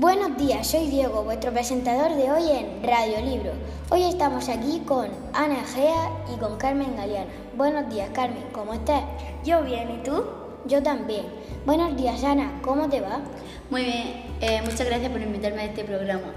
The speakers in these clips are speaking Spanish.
Buenos días, soy Diego, vuestro presentador de hoy en Radio Libro. Hoy estamos aquí con Ana Gea y con Carmen Galeana. Buenos días, Carmen, ¿cómo estás? Yo bien, ¿y tú? Yo también. Buenos días, Ana, ¿cómo te va? Muy bien, eh, muchas gracias por invitarme a este programa.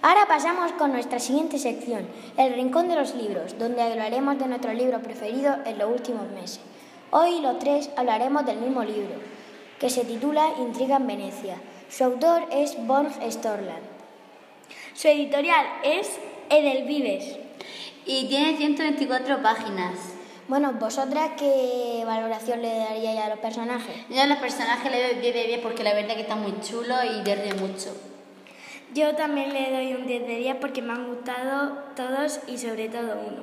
Ahora pasamos con nuestra siguiente sección, El Rincón de los Libros, donde hablaremos de nuestro libro preferido en los últimos meses. Hoy los tres hablaremos del mismo libro, que se titula Intriga en Venecia. Su autor es Borg Storland. Su editorial es Edelvives. Y tiene 124 páginas. Bueno, ¿vosotras qué valoración le daríais a los personajes? Yo a los personajes le doy 10 de 10 porque la verdad que está muy chulo y pierde mucho. Yo también le doy un 10 de 10 porque me han gustado todos y sobre todo uno.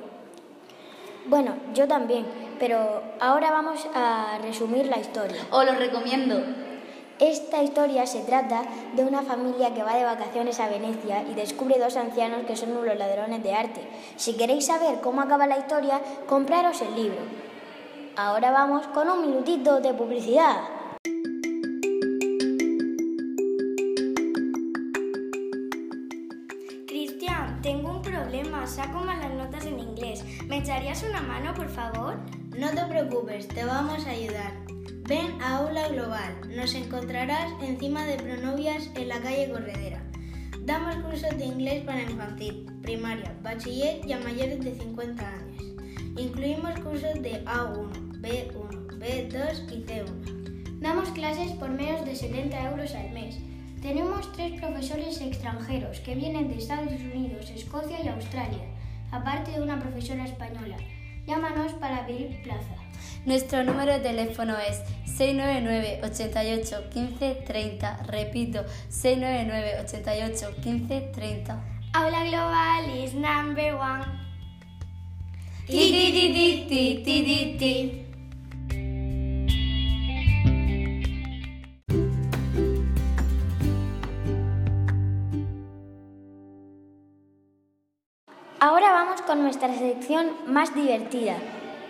Bueno, yo también, pero ahora vamos a resumir la historia. Os lo recomiendo. Esta historia se trata de una familia que va de vacaciones a Venecia y descubre dos ancianos que son unos ladrones de arte. Si queréis saber cómo acaba la historia, compraros el libro. Ahora vamos con un minutito de publicidad. Tengo un problema, saco malas notas en inglés. ¿Me echarías una mano, por favor? No te preocupes, te vamos a ayudar. Ven a Aula Global. Nos encontrarás encima de Pronovias en la calle Corredera. Damos cursos de inglés para infantil, primaria, bachiller y a mayores de 50 años. Incluimos cursos de A1, B1, B2 y C1. Damos clases por menos de 70 euros al mes. Tenemos tres profesores extranjeros que vienen de Estados Unidos, Escocia y Australia, aparte de una profesora española. Llámanos para pedir plaza. Nuestro número de teléfono es 699 88 15 30. Repito, 699 88 15 30. Aula Global is number one. Vamos con nuestra sección más divertida.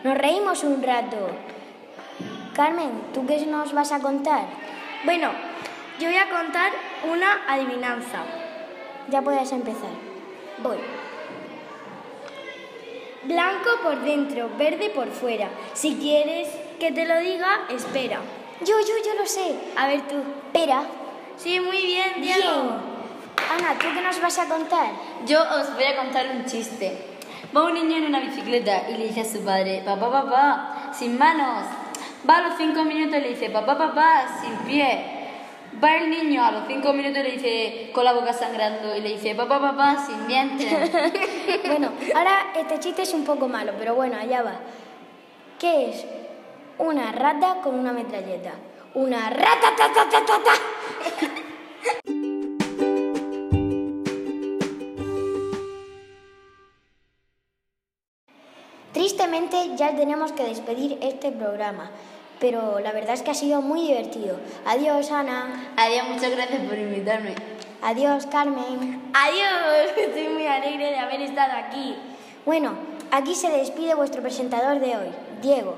Nos reímos un rato. Carmen, ¿tú qué nos vas a contar? Bueno, yo voy a contar una adivinanza. Ya puedes empezar. Voy. Blanco por dentro, verde por fuera. Si quieres que te lo diga, espera. Yo, yo, yo lo sé. A ver tú. Espera. Sí, muy bien, Diego. Bien. Ana, ¿tú qué nos vas a contar? Yo os voy a contar un chiste. Va un niño en una bicicleta y le dice a su padre, papá, papá, sin manos. Va a los cinco minutos y le dice, papá, papá, sin pie. Va el niño a los cinco minutos y le dice, con la boca sangrando, y le dice, papá, papá, sin dientes. bueno, ahora este chiste es un poco malo, pero bueno, allá va. ¿Qué es una rata con una metralleta? Una rata, ta, ta, ta, ta, ta. Tristemente ya tenemos que despedir este programa, pero la verdad es que ha sido muy divertido. Adiós, Ana. Adiós, muchas gracias por invitarme. Adiós, Carmen. Adiós, estoy muy alegre de haber estado aquí. Bueno, aquí se despide vuestro presentador de hoy, Diego.